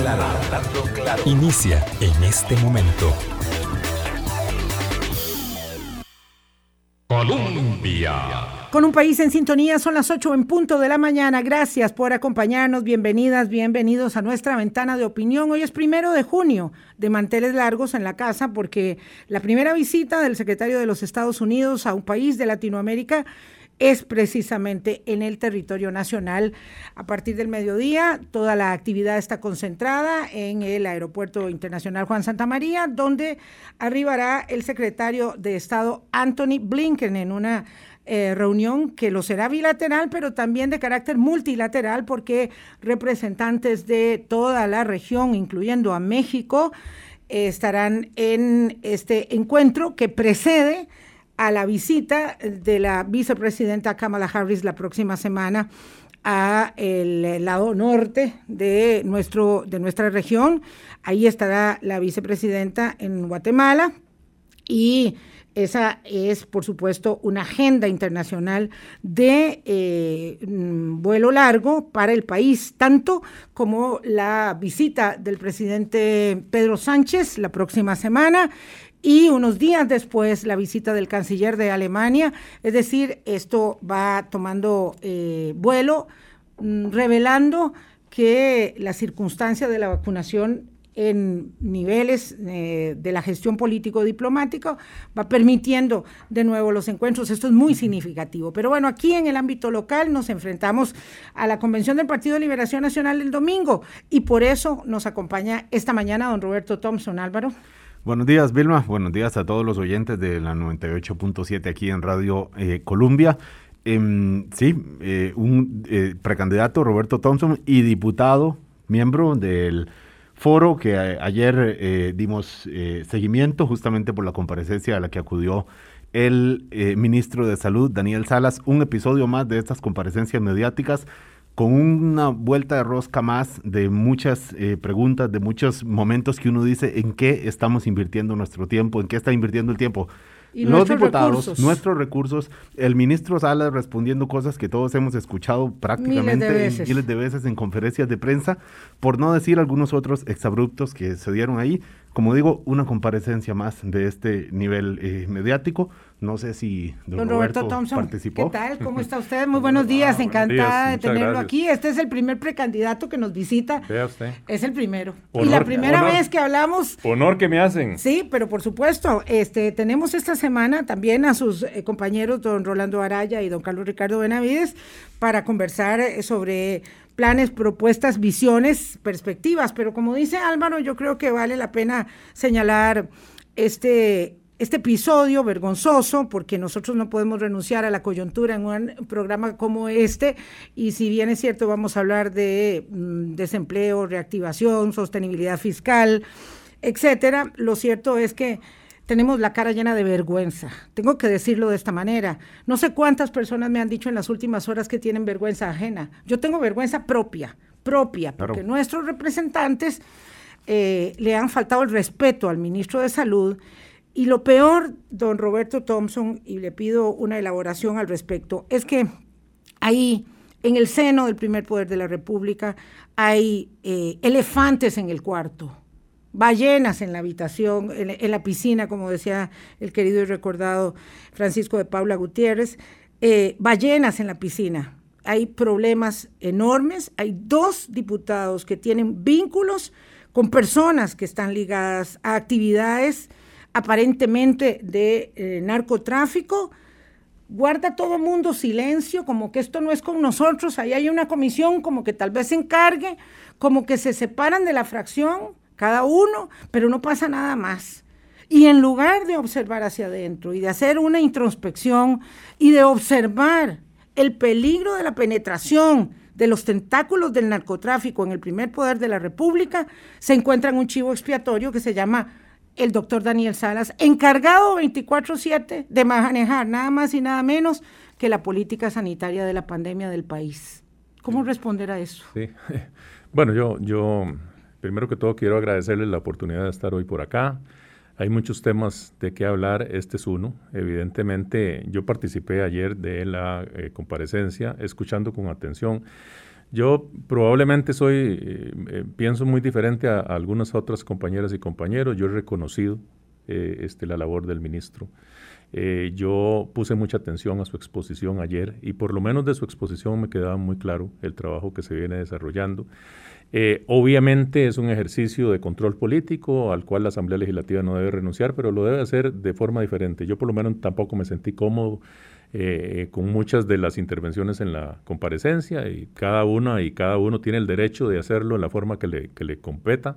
claro, hablando claro. Inicia en este momento. Colombia. Con un país en sintonía, son las 8 en punto de la mañana. Gracias por acompañarnos. Bienvenidas, bienvenidos a nuestra ventana de opinión. Hoy es primero de junio, de manteles largos en la casa, porque la primera visita del secretario de los Estados Unidos a un país de Latinoamérica es precisamente en el territorio nacional. A partir del mediodía, toda la actividad está concentrada en el Aeropuerto Internacional Juan Santa María, donde arribará el secretario de Estado Anthony Blinken en una eh, reunión que lo será bilateral, pero también de carácter multilateral, porque representantes de toda la región, incluyendo a México, eh, estarán en este encuentro que precede a la visita de la vicepresidenta Kamala Harris la próxima semana a el lado norte de, nuestro, de nuestra región. Ahí estará la vicepresidenta en Guatemala y esa es, por supuesto, una agenda internacional de eh, mm, vuelo largo para el país, tanto como la visita del presidente Pedro Sánchez la próxima semana y unos días después la visita del canciller de Alemania. Es decir, esto va tomando eh, vuelo, mm, revelando que la circunstancia de la vacunación en niveles eh, de la gestión político-diplomática va permitiendo de nuevo los encuentros. Esto es muy significativo. Pero bueno, aquí en el ámbito local nos enfrentamos a la convención del Partido de Liberación Nacional el domingo y por eso nos acompaña esta mañana don Roberto Thompson Álvaro. Buenos días, Vilma. Buenos días a todos los oyentes de la 98.7 aquí en Radio eh, Columbia. Em, sí, eh, un eh, precandidato, Roberto Thompson, y diputado, miembro del foro que ayer dimos seguimiento justamente por la comparecencia a la que acudió el ministro de Salud, Daniel Salas. Un episodio más de estas comparecencias mediáticas con una vuelta de rosca más de muchas eh, preguntas, de muchos momentos que uno dice en qué estamos invirtiendo nuestro tiempo, en qué está invirtiendo el tiempo. los diputados, nuestros recursos, el ministro Salas respondiendo cosas que todos hemos escuchado prácticamente miles de veces en conferencias de prensa, por no decir algunos otros exabruptos que se dieron ahí. Como digo, una comparecencia más de este nivel eh, mediático. No sé si don, Roberto, Thompson participó. ¿Qué tal? ¿Cómo está usted? Muy buenos días, encantada de tenerlo aquí. Este es el primer precandidato que nos visita. Vea usted. Es el primero. y la primera vez que hablamos. Honor que me hacen. Sí, pero por supuesto, este, tenemos esta semana también a sus eh, compañeros, don Rolando Araya y don Carlos Ricardo Benavides, para conversar eh, sobre planes, propuestas, visiones, perspectivas. Pero como dice Álvaro, yo creo que vale la pena señalar este, este episodio vergonzoso, porque nosotros no podemos renunciar a la coyuntura en un programa como este, y si bien es cierto, vamos a hablar de mm, desempleo, reactivación, sostenibilidad fiscal, etcétera, lo cierto es que tenemos la cara llena de vergüenza. Tengo que decirlo de esta manera. No sé cuántas personas me han dicho en las últimas horas que tienen vergüenza ajena. Yo tengo vergüenza propia, propia, porque nuestros representantes eh, le han faltado el respeto al ministro de Salud. Y lo peor, don Roberto Thompson, y le pido una elaboración al respecto, es que ahí, en el seno del primer poder de la República, hay eh, elefantes en el cuarto ballenas en la habitación, en, la piscina, como decía el querido y recordado Francisco de Paula Gutiérrez, eh, ballenas en la piscina. Hay problemas enormes, hay dos diputados que tienen vínculos con personas que están ligadas a actividades aparentemente de eh, narcotráfico. Guarda todo mundo silencio, como que esto no es con nosotros, ahí hay una comisión como que tal vez se encargue, como que se separan de la fracción, cada uno, pero no pasa nada más. Y en lugar de observar hacia adentro y de hacer una introspección y de observar el peligro de la penetración de los tentáculos del narcotráfico en el primer poder de la República, se encuentra en un chivo expiatorio que se llama el doctor Daniel Salas, encargado 24/7 de manejar nada más y nada menos que la política sanitaria de la pandemia del país. ¿Cómo responder a eso? Sí. Bueno, yo, yo Primero que todo quiero agradecerles la oportunidad de estar hoy por acá. Hay muchos temas de qué hablar, este es uno. Evidentemente yo participé ayer de la eh, comparecencia, escuchando con atención. Yo probablemente soy, eh, eh, pienso muy diferente a, algunas otras compañeras y compañeros. Yo he reconocido eh, este, la labor del ministro. yo puse mucha atención a su exposición ayer y por lo menos de su exposición me quedaba muy claro el trabajo que se viene desarrollando. obviamente es un ejercicio de control político al cual la Asamblea Legislativa no debe renunciar, pero lo debe hacer de forma diferente. Yo por lo menos tampoco me sentí cómodo eh, con muchas de las intervenciones en la comparecencia y cada una y cada uno tiene el derecho de hacerlo en la forma que le, que le competa.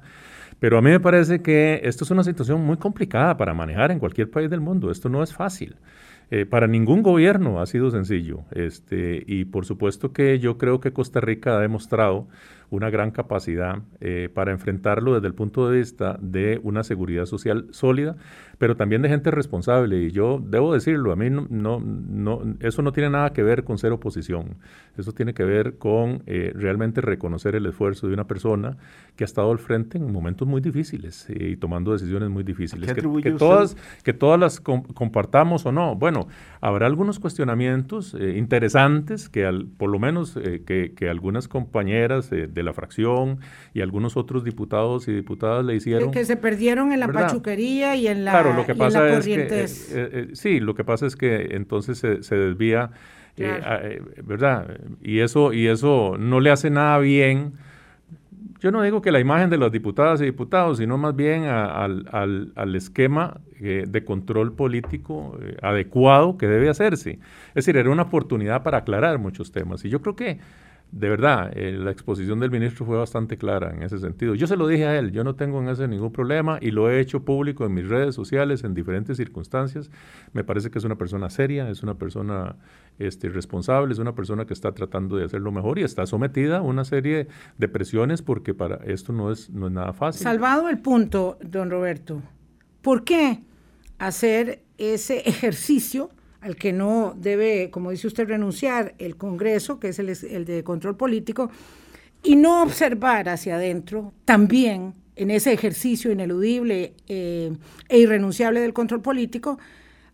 Pero a mí me parece que esto es una situación muy complicada para manejar en cualquier país del mundo. Esto no es fácil. Eh, para ningún gobierno ha sido sencillo. Este, y por supuesto que yo creo que Costa Rica ha demostrado una gran capacidad eh, para enfrentarlo desde el punto de vista de una seguridad social sólida, pero también de gente responsable. Y yo debo decirlo, a mí no, no, eso no tiene nada que ver con ser oposición. Eso tiene que ver con eh, realmente reconocer el esfuerzo de una persona que ha estado al frente en momentos muy difíciles eh, y tomando decisiones muy difíciles. Que, todas, que todas las compartamos o no. Bueno, habrá algunos cuestionamientos interesantes que al, por lo menos que, que, algunas compañeras de la fracción y algunos otros diputados y diputadas le hicieron. Que, se perdieron en la pachuquería y en la, claro, lo que pasa es que, eh, eh, sí, lo que pasa es que entonces se, desvía, eh, ¿verdad? Y eso, y eso no le hace nada bien. Yo no digo que la imagen de las diputadas y diputados, sino más bien al, al, al, esquema de control político adecuado que debe hacerse. Es decir, era una oportunidad para aclarar muchos temas. Y yo creo que de verdad, eh, la exposición del ministro fue bastante clara en ese sentido. Yo se lo dije a él, yo no tengo en ese ningún problema y lo he hecho público en mis redes sociales en diferentes circunstancias. Me parece que es una persona seria, es una persona este, responsable, es una persona que está tratando de hacerlo mejor y está sometida a una serie de presiones porque para esto no es, no es nada fácil. Salvado el punto, don Roberto, ¿por qué hacer ese ejercicio? Al que no debe, como dice usted, renunciar el Congreso, que es el, de control político, y no observar hacia adentro también en ese ejercicio ineludible eh, e irrenunciable del control político,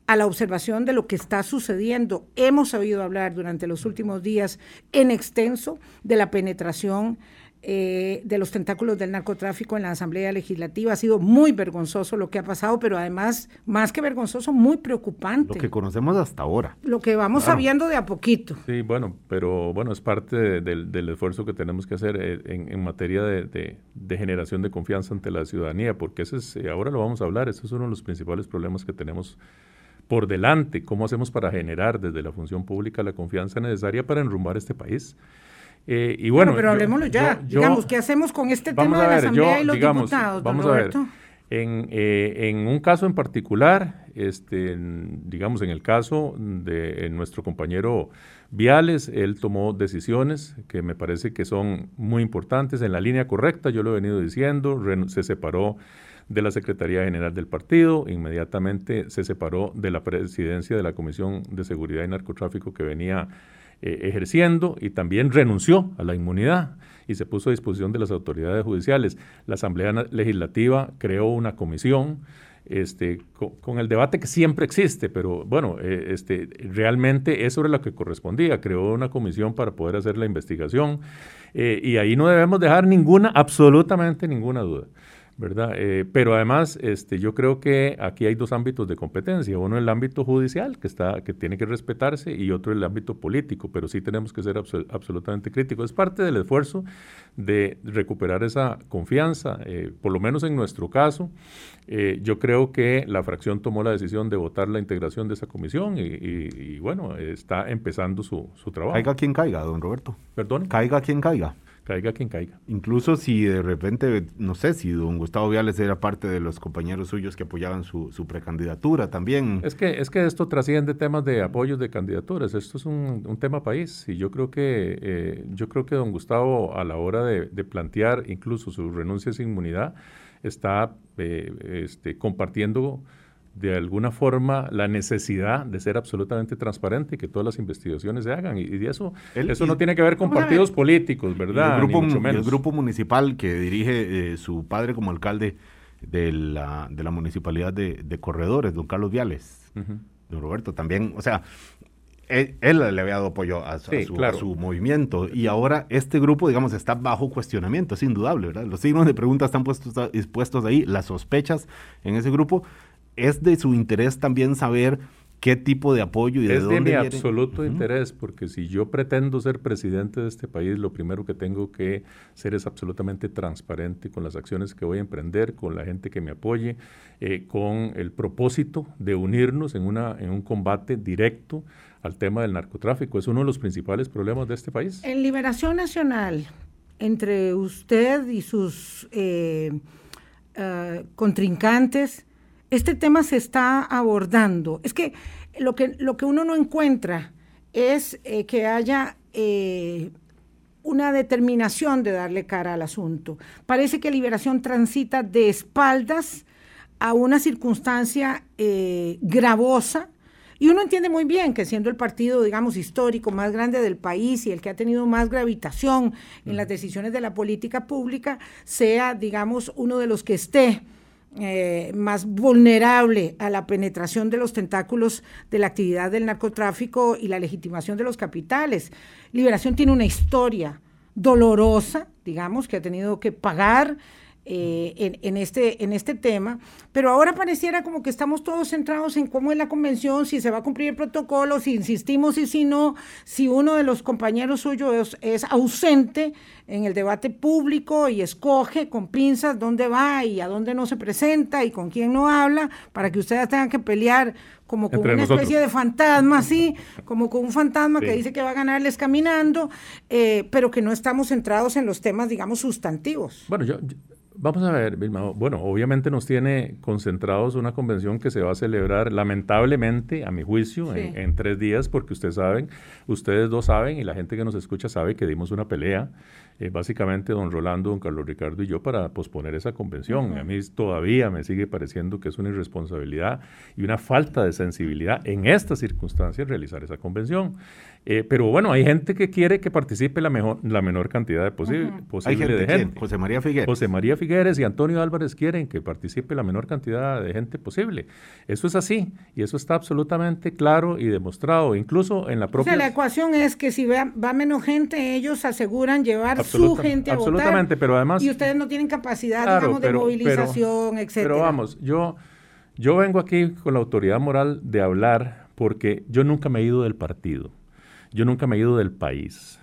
a la observación de lo que está sucediendo. Hemos oído hablar durante los últimos días en extenso de la penetración eh, de los tentáculos del narcotráfico en la Asamblea Legislativa. Ha sido muy vergonzoso lo que ha pasado, pero además, más que vergonzoso, muy preocupante. Lo que conocemos hasta ahora. Lo que vamos sabiendo de a poquito. Sí, bueno, pero bueno, es parte del esfuerzo que tenemos que hacer eh, en, materia de, generación de confianza ante la ciudadanía, porque ese es, eh, ahora lo vamos a hablar, ese es uno de los principales problemas que tenemos por delante. ¿Cómo hacemos para generar desde la función pública la confianza necesaria para enrumbar este país? Eh, y bueno, pero hablemoslo ya. digamos, ¿qué hacemos con este tema de la Asamblea y los diputados? Vamos a ver. En, eh, en, un caso en particular, este, digamos en el caso de nuestro compañero Viales, él tomó decisiones que me parece que son muy importantes en la línea correcta, yo lo he venido diciendo, se separó de la Secretaría General del partido, inmediatamente se separó de la presidencia de la Comisión de Seguridad y Narcotráfico que venía eh, ejerciendo y también renunció a la inmunidad y se puso a disposición de las autoridades judiciales. La Asamblea Legislativa creó una comisión este, con, el debate que siempre existe, pero bueno, eh, este, realmente es sobre lo que correspondía. Creó una comisión para poder hacer la investigación eh, y ahí no debemos dejar ninguna, absolutamente ninguna duda. ¿Verdad? Eh, pero además, este, yo creo que aquí hay dos ámbitos de competencia, uno el ámbito judicial, que, está, que tiene que respetarse, y otro el ámbito político, pero sí tenemos que ser absolutamente críticos. Es parte del esfuerzo de recuperar esa confianza, eh, por lo menos en nuestro caso, eh, yo creo que la fracción tomó la decisión de votar la integración de esa comisión y, bueno, está empezando su, su trabajo. Caiga quien caiga, don Roberto. Perdón. Caiga quien caiga. Caiga quien caiga. Incluso si de repente, no sé, si don Gustavo Viales era parte de los compañeros suyos que apoyaban su, precandidatura también. Es que, es que esto trasciende temas de apoyos de candidaturas. Esto es un, tema país. Y yo creo que eh, yo creo que don Gustavo, a la hora de, plantear incluso su renuncia sin inmunidad, está eh, este, compartiendo de alguna forma la necesidad de ser absolutamente transparente y que todas las investigaciones se hagan. Y, eso, eso no tiene que ver con partidos políticos, ¿verdad? El grupo, el grupo municipal que dirige eh, su padre como alcalde de la, de la municipalidad de, Corredores, don Carlos Viales, don Roberto, también, o sea, él, le había dado apoyo a, su, movimiento y ahora este grupo, digamos, está bajo cuestionamiento, es indudable, ¿verdad? Los signos de pregunta están puestos, puestos ahí, las sospechas en ese grupo. Es de su interés también saber qué tipo de apoyo y de dónde Es de mi absoluto interés, porque si yo pretendo ser presidente de este país, lo primero que tengo que ser es absolutamente transparente con las acciones que voy a emprender, con la gente que me apoye, eh, con el propósito de unirnos en, una, en un combate directo al tema del narcotráfico. Es uno de los principales problemas de este país. En Liberación Nacional, entre usted y sus eh, eh, contrincantes, este tema se está abordando. Es que lo que, lo que uno no encuentra es eh, que haya eh, una determinación de darle cara al asunto. Parece que Liberación transita de espaldas a una circunstancia eh, gravosa. Y uno entiende muy bien que siendo el partido, digamos, histórico más grande del país y el que ha tenido más gravitación en las decisiones de la política pública, sea, digamos, uno de los que esté eh, más vulnerable a la penetración de los tentáculos de la actividad del narcotráfico y la legitimación de los capitales. Liberación tiene una historia dolorosa, digamos, que ha tenido que pagar eh, en, este, en este tema, pero ahora pareciera como que estamos todos centrados en cómo es la convención, si se va a cumplir el protocolo, si insistimos y si no, si uno de los compañeros suyos es, ausente en el debate público y escoge con pinzas dónde va y a dónde no se presenta y con quién no habla, para que ustedes tengan que pelear como con una especie de fantasma, así, como con un fantasma que dice que va a ganarles caminando, eh, pero que no estamos centrados en los temas, digamos, sustantivos. Bueno, yo Vamos a ver, Vilma. Bueno, obviamente nos tiene concentrados una convención que se va a celebrar, lamentablemente, a mi juicio, en, tres días, porque ustedes saben, ustedes dos saben y la gente que nos escucha sabe que dimos una pelea, eh, básicamente don Rolando, don Carlos Ricardo y yo, para posponer esa convención. A mí todavía me sigue pareciendo que es una irresponsabilidad y una falta de sensibilidad en estas circunstancias realizar esa convención. Eh, pero bueno, hay gente que quiere que participe la, mejor, la menor cantidad de posible, posible de gente. José María Figueres. José María Figueres y Antonio Álvarez quieren que participe la menor cantidad de gente posible. Eso es así y eso está absolutamente claro y demostrado, incluso en la propia... O sea, la ecuación es que si va, menos gente, ellos aseguran su gente a absolutamente, pero además... Y ustedes no tienen capacidad, digamos, de movilización, etc. etcétera. Pero vamos, yo, yo vengo aquí con la autoridad moral de hablar porque yo nunca me he ido del partido. Yo nunca me he ido del país.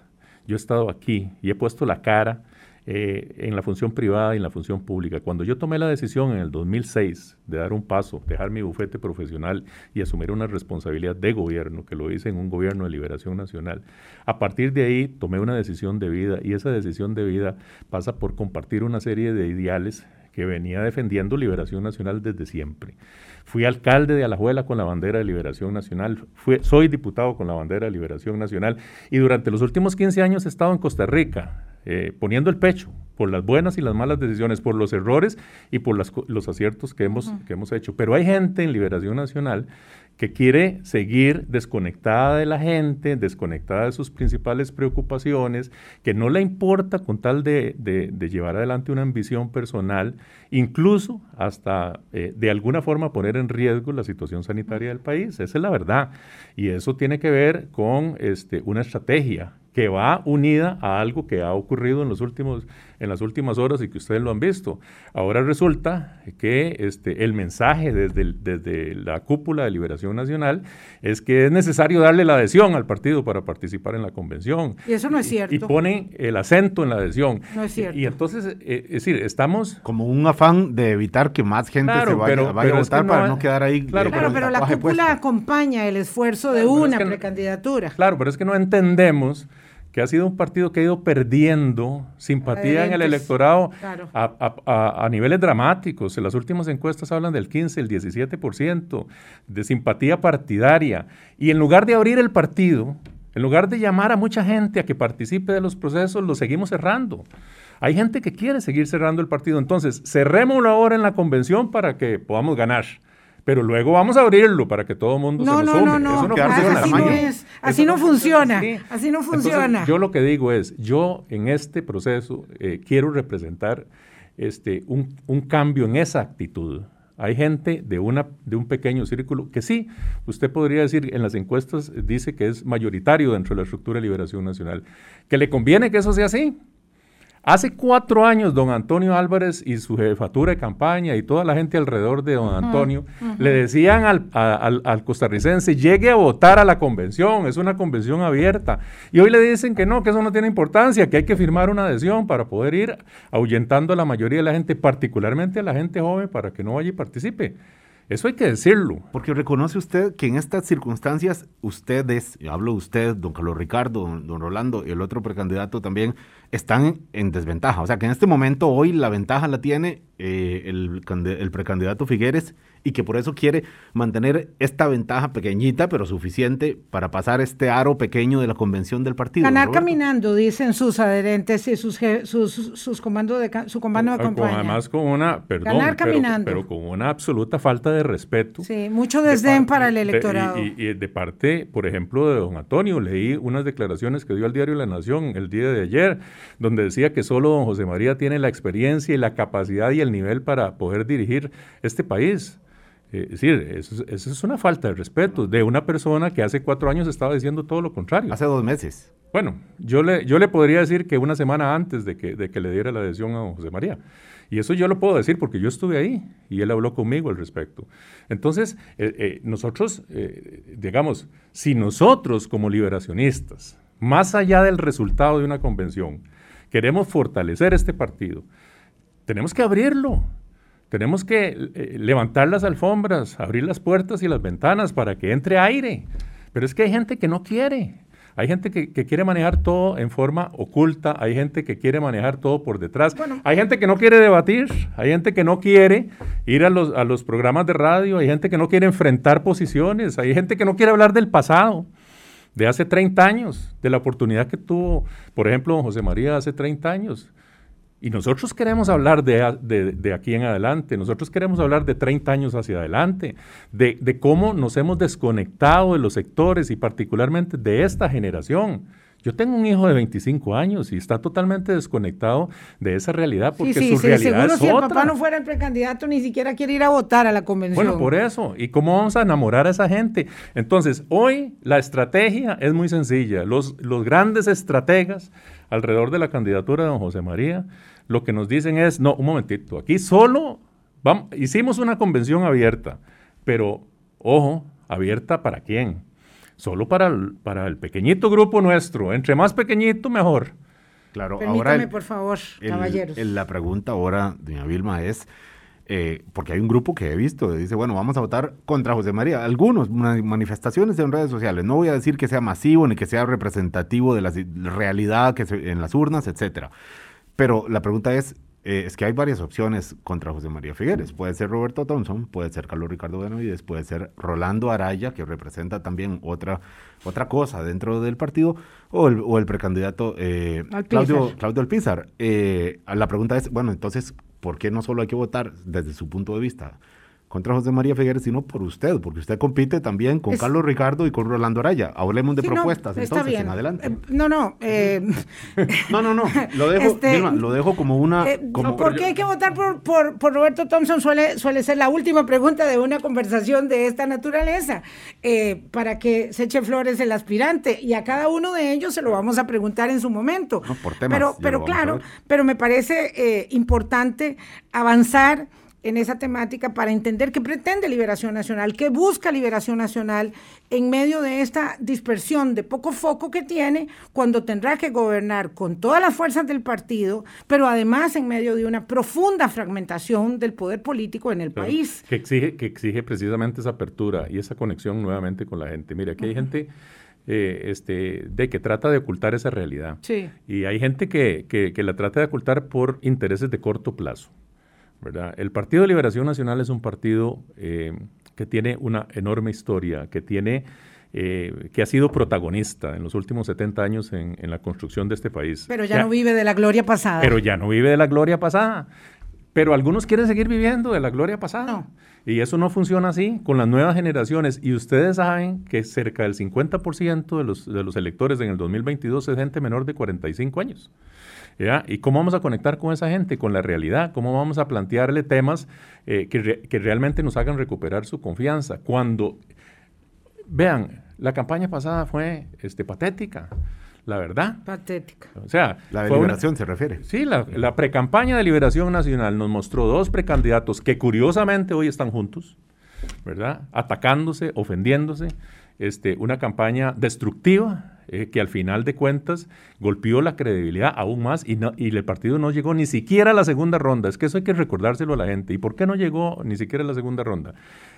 Yo he estado aquí y he puesto la cara eh, en la función privada y en la función pública. Cuando yo tomé la decisión en el 2006 de dar un paso, dejar mi bufete profesional y asumir una responsabilidad de gobierno, que lo hice en un gobierno de liberación nacional, a partir de ahí tomé una decisión de vida y esa decisión de vida pasa por compartir una serie de ideales que venía defendiendo Liberación Nacional desde siempre. Fui alcalde de Alajuela con la bandera de Liberación Nacional, soy diputado con la bandera de Liberación Nacional y durante los últimos 15 años he estado en Costa Rica eh, poniendo el pecho por las buenas y las malas decisiones, por los errores y por los aciertos que hemos, que hemos hecho. Pero hay gente en Liberación Nacional que quiere seguir desconectada de la gente, desconectada de sus principales preocupaciones, que no le importa con tal de, llevar adelante una ambición personal, incluso hasta eh, de alguna forma poner en riesgo la situación sanitaria del país. Esa es la verdad. Y eso tiene que ver con este, una estrategia que va unida a algo que ha ocurrido en, los últimos, en las últimas horas y que ustedes lo han visto. Ahora resulta que este, el mensaje desde, desde la cúpula de Liberación Nacional es que es necesario darle la adhesión al partido para participar en la convención. Y eso no es cierto. Y, ponen el acento en la adhesión. No es cierto. Y, entonces, eh, es decir, estamos... Como un afán de evitar que más gente se vaya, a votar para no quedar ahí. Claro, pero, pero la cúpula acompaña el esfuerzo de una precandidatura. Claro, pero es que no entendemos que ha sido un partido que ha ido perdiendo simpatía en el electorado a, niveles dramáticos. En las últimas encuestas hablan del 15, el 17% de simpatía partidaria. Y en lugar de abrir el partido, en lugar de llamar a mucha gente a que participe de los procesos, lo seguimos cerrando. Hay gente que quiere seguir cerrando el partido. Entonces, cerrémoslo ahora en la convención para que podamos ganar pero luego vamos a abrirlo para que todo el mundo se lo sume. No, no, no, no, así no es, así no funciona, así no funciona. yo lo que digo es, yo en este proceso eh, quiero representar este, un, un, cambio en esa actitud. Hay gente de, una, de un pequeño círculo que sí, usted podría decir, en las encuestas dice que es mayoritario dentro de la estructura de liberación nacional, que le conviene que eso sea así, Hace cuatro años, don Antonio Álvarez y su jefatura de campaña y toda la gente alrededor de don Antonio le decían al, costarricense, llegue a votar a la convención, es una convención abierta. Y hoy le dicen que no, que eso no tiene importancia, que hay que firmar una adhesión para poder ir ahuyentando a la mayoría de la gente, particularmente a la gente joven, para que no vaya y participe. Eso hay que decirlo. Porque reconoce usted que en estas circunstancias, ustedes, hablo de usted, don Carlos Ricardo, don, Rolando y el otro precandidato también, están en desventaja. O sea que en este momento hoy la ventaja la tiene eh, el, el precandidato Figueres y que por eso quiere mantener esta ventaja pequeñita, pero suficiente para pasar este aro pequeño de la convención del partido. Ganar caminando, dicen sus adherentes y sus, sus, sus comandos de, su comando de campaña. además con una, perdón, Ganar caminando. Pero, con una absoluta falta de respeto. Sí, mucho desdén para el electorado. y, y, de parte, por ejemplo, de don Antonio, leí unas declaraciones que dio al diario La Nación el día de ayer, donde decía que solo don José María tiene la experiencia y la capacidad y el nivel para poder dirigir este país. Eh, es decir, eso, es una falta de respeto de una persona que hace cuatro años estaba diciendo todo lo contrario. Hace dos meses. Bueno, yo le, yo le podría decir que una semana antes de que, de que le diera la adhesión a José María. Y eso yo lo puedo decir porque yo estuve ahí y él habló conmigo al respecto. Entonces, eh, eh, nosotros, digamos, si nosotros como liberacionistas, más allá del resultado de una convención, queremos fortalecer este partido, tenemos que abrirlo. Tenemos que eh, levantar las alfombras, abrir las puertas y las ventanas para que entre aire. Pero es que hay gente que no quiere. Hay gente que, quiere manejar todo en forma oculta, hay gente que quiere manejar todo por detrás, hay gente que no quiere debatir, hay gente que no quiere ir a los, a los programas de radio, hay gente que no quiere enfrentar posiciones, hay gente que no quiere hablar del pasado, de hace 30 años, de la oportunidad que tuvo, por ejemplo, José María hace 30 años. Y nosotros queremos hablar de, aquí en adelante, nosotros queremos hablar de 30 años hacia adelante, de, cómo nos hemos desconectado de los sectores y particularmente de esta generación. Yo tengo un hijo de 25 años y está totalmente desconectado de esa realidad porque sí, sí, su realidad seguro si el papá no fuera el precandidato ni siquiera quiere ir a votar a la convención. Bueno, por eso. ¿Y cómo vamos a enamorar a esa gente? Entonces, hoy la estrategia es muy sencilla. Los, los grandes estrategas alrededor de la candidatura de don José María, lo que nos dicen es, no, un momentito, aquí solo vamos, hicimos una convención abierta, pero ojo, abierta para quién? Solo para el, para el pequeñito grupo nuestro, entre más pequeñito mejor. Claro, Permítame, por favor, caballeros. la pregunta ahora, doña Vilma, es, eh, porque hay un grupo que he visto, dice, bueno, vamos a votar contra José María. Algunos, manifestaciones en redes sociales. No voy a decir que sea masivo ni que sea representativo de la realidad que en las urnas, etcétera. Pero la pregunta es, eh, es que hay varias opciones contra José María Figueres. Puede ser Roberto Thompson, puede ser Carlos Ricardo Benavides, puede ser Rolando Araya, que representa también otra, otra cosa dentro del partido, o el, o el precandidato eh, Claudio, Claudio Alpizar. la pregunta es, bueno, entonces, ¿por qué no solo hay que votar desde su punto de vista contra José María Figueres, sino por usted, porque usted compite también con Carlos Ricardo y con Rolando Araya. Hablemos de propuestas, entonces, en adelante. Eh, no, no. Eh, no, no, no. Lo dejo, este, lo dejo como una. Eh, ¿Por qué hay que votar por, por, Roberto Thompson? Suele, suele ser la última pregunta de una conversación de esta naturaleza, para que se eche flores el aspirante. Y a cada uno de ellos se lo vamos a preguntar en su momento. No, por temas, pero, pero claro, pero me parece importante avanzar en esa temática para entender qué pretende Liberación Nacional, qué busca Liberación Nacional en medio de esta dispersión de poco foco que tiene cuando tendrá que gobernar con todas las fuerzas del partido, pero además en medio de una profunda fragmentación del poder político en el país. Que exige, que exige precisamente esa apertura y esa conexión nuevamente con la gente. Mira, aquí hay gente... Eh, este, de que trata de ocultar esa realidad. Sí. Y hay gente que, que, la trata de ocultar por intereses de corto plazo. El Partido de Liberación Nacional es un partido eh, que tiene una enorme historia, que tiene... Eh, que ha sido protagonista en los últimos 70 años en, la construcción de este país. Pero ya, no vive de la gloria pasada. Pero ya no vive de la gloria pasada. Pero algunos quieren seguir viviendo de la gloria pasada. Y eso no funciona así con las nuevas generaciones. Y ustedes saben que cerca del 50% de los, de los electores en el 2022 es gente menor de 45 años. ¿Y cómo vamos a conectar con esa gente, con la realidad? ¿Cómo vamos a plantearle temas eh, que, que, realmente nos hagan recuperar su confianza? Cuando, vean, la campaña pasada fue este, patética la verdad. Patética. O sea, la de liberación se refiere. Sí, la, la precampaña de liberación nacional nos mostró dos precandidatos que curiosamente hoy están juntos, ¿verdad? Atacándose, ofendiéndose. Este, una campaña destructiva eh, que al final de cuentas golpeó la credibilidad aún más y, el partido no llegó ni siquiera a la segunda ronda. Es que eso hay que recordárselo a la gente. ¿Y por qué no llegó ni siquiera a la segunda ronda?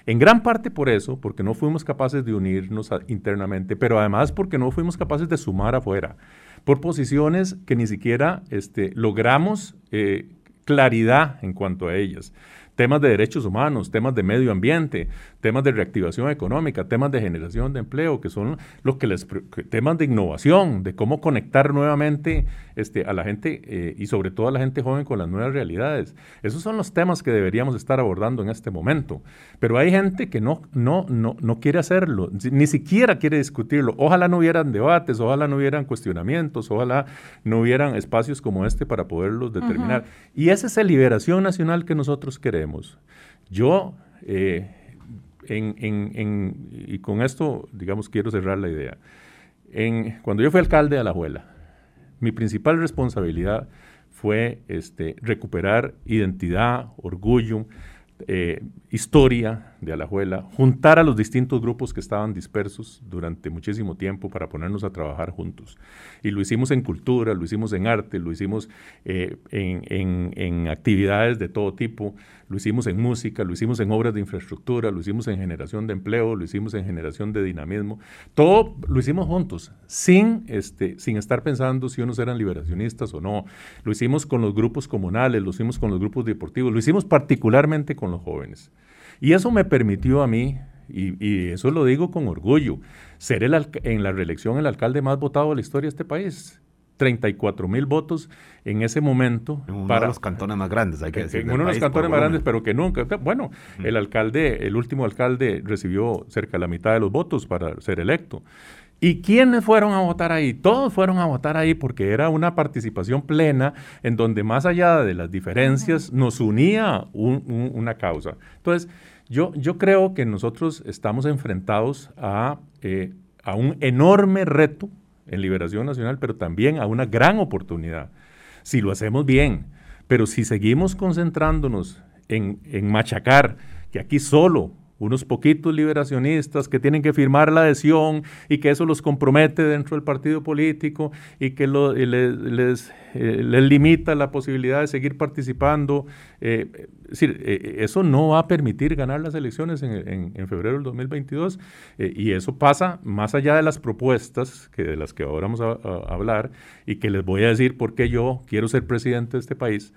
En gran parte por eso, porque no fuimos capaces de unirnos internamente, pero además porque no fuimos capaces de sumar afuera, por posiciones que ni siquiera este, logramos eh, claridad en cuanto a ellas temas de derechos humanos, temas de medio ambiente, temas de reactivación económica, temas de generación de empleo, que son los que les temas de innovación, de cómo conectar nuevamente este, a la gente eh, y sobre todo a la gente joven con las nuevas realidades. Esos son los temas que deberíamos estar abordando en este momento. Pero hay gente que no, no, no, no quiere hacerlo, ni siquiera quiere discutirlo. Ojalá no hubieran debates, ojalá no hubieran cuestionamientos, ojalá no hubieran espacios como este para poderlos determinar. Y esa es la liberación nacional que nosotros queremos. Yo, eh, y con esto, digamos, quiero cerrar la idea. Cuando yo fui alcalde de Alajuela, mi principal responsabilidad fue este, recuperar identidad, orgullo, eh, historia de Alajuela, juntar a los distintos grupos que estaban dispersos durante muchísimo tiempo para ponernos a trabajar juntos. Y lo hicimos en cultura, lo hicimos en arte, lo hicimos eh, en, actividades de todo tipo, lo hicimos en música, lo hicimos en obras de infraestructura, lo hicimos en generación de empleo, lo hicimos en generación de dinamismo. Todo lo hicimos juntos, sin, este, sin estar pensando si unos eran liberacionistas o no. Lo hicimos con los grupos comunales, lo hicimos con los grupos deportivos, lo hicimos particularmente con los jóvenes. Y eso me permitió a mí, y, eso lo digo con orgullo, ser el, en la reelección el alcalde más votado de la historia de este país. 34 mil votos en ese momento. En uno para, de los cantones más grandes, hay que decir. En uno de los cantones más grandes, pero que nunca. Bueno, el alcalde, el último alcalde recibió cerca de la mitad de los votos para ser electo. ¿Y quiénes fueron a votar ahí? Todos fueron a votar ahí porque era una participación plena en donde más allá de las diferencias nos unía una causa. Entonces, yo, yo creo que nosotros estamos enfrentados a, eh, a un enorme reto en Liberación Nacional, pero también a una gran oportunidad, si lo hacemos bien. Pero si seguimos concentrándonos en, en machacar que aquí solo unos poquitos liberacionistas que tienen que firmar la adhesión y que eso los compromete dentro del partido político y que les, eh, les, limita la posibilidad de seguir participando. Eh, es decir, eh, eso no va a permitir ganar las elecciones en, febrero del 2022 y eso pasa más allá de las propuestas que de las que ahora vamos a hablar y que les voy a decir por qué yo quiero ser presidente de este país.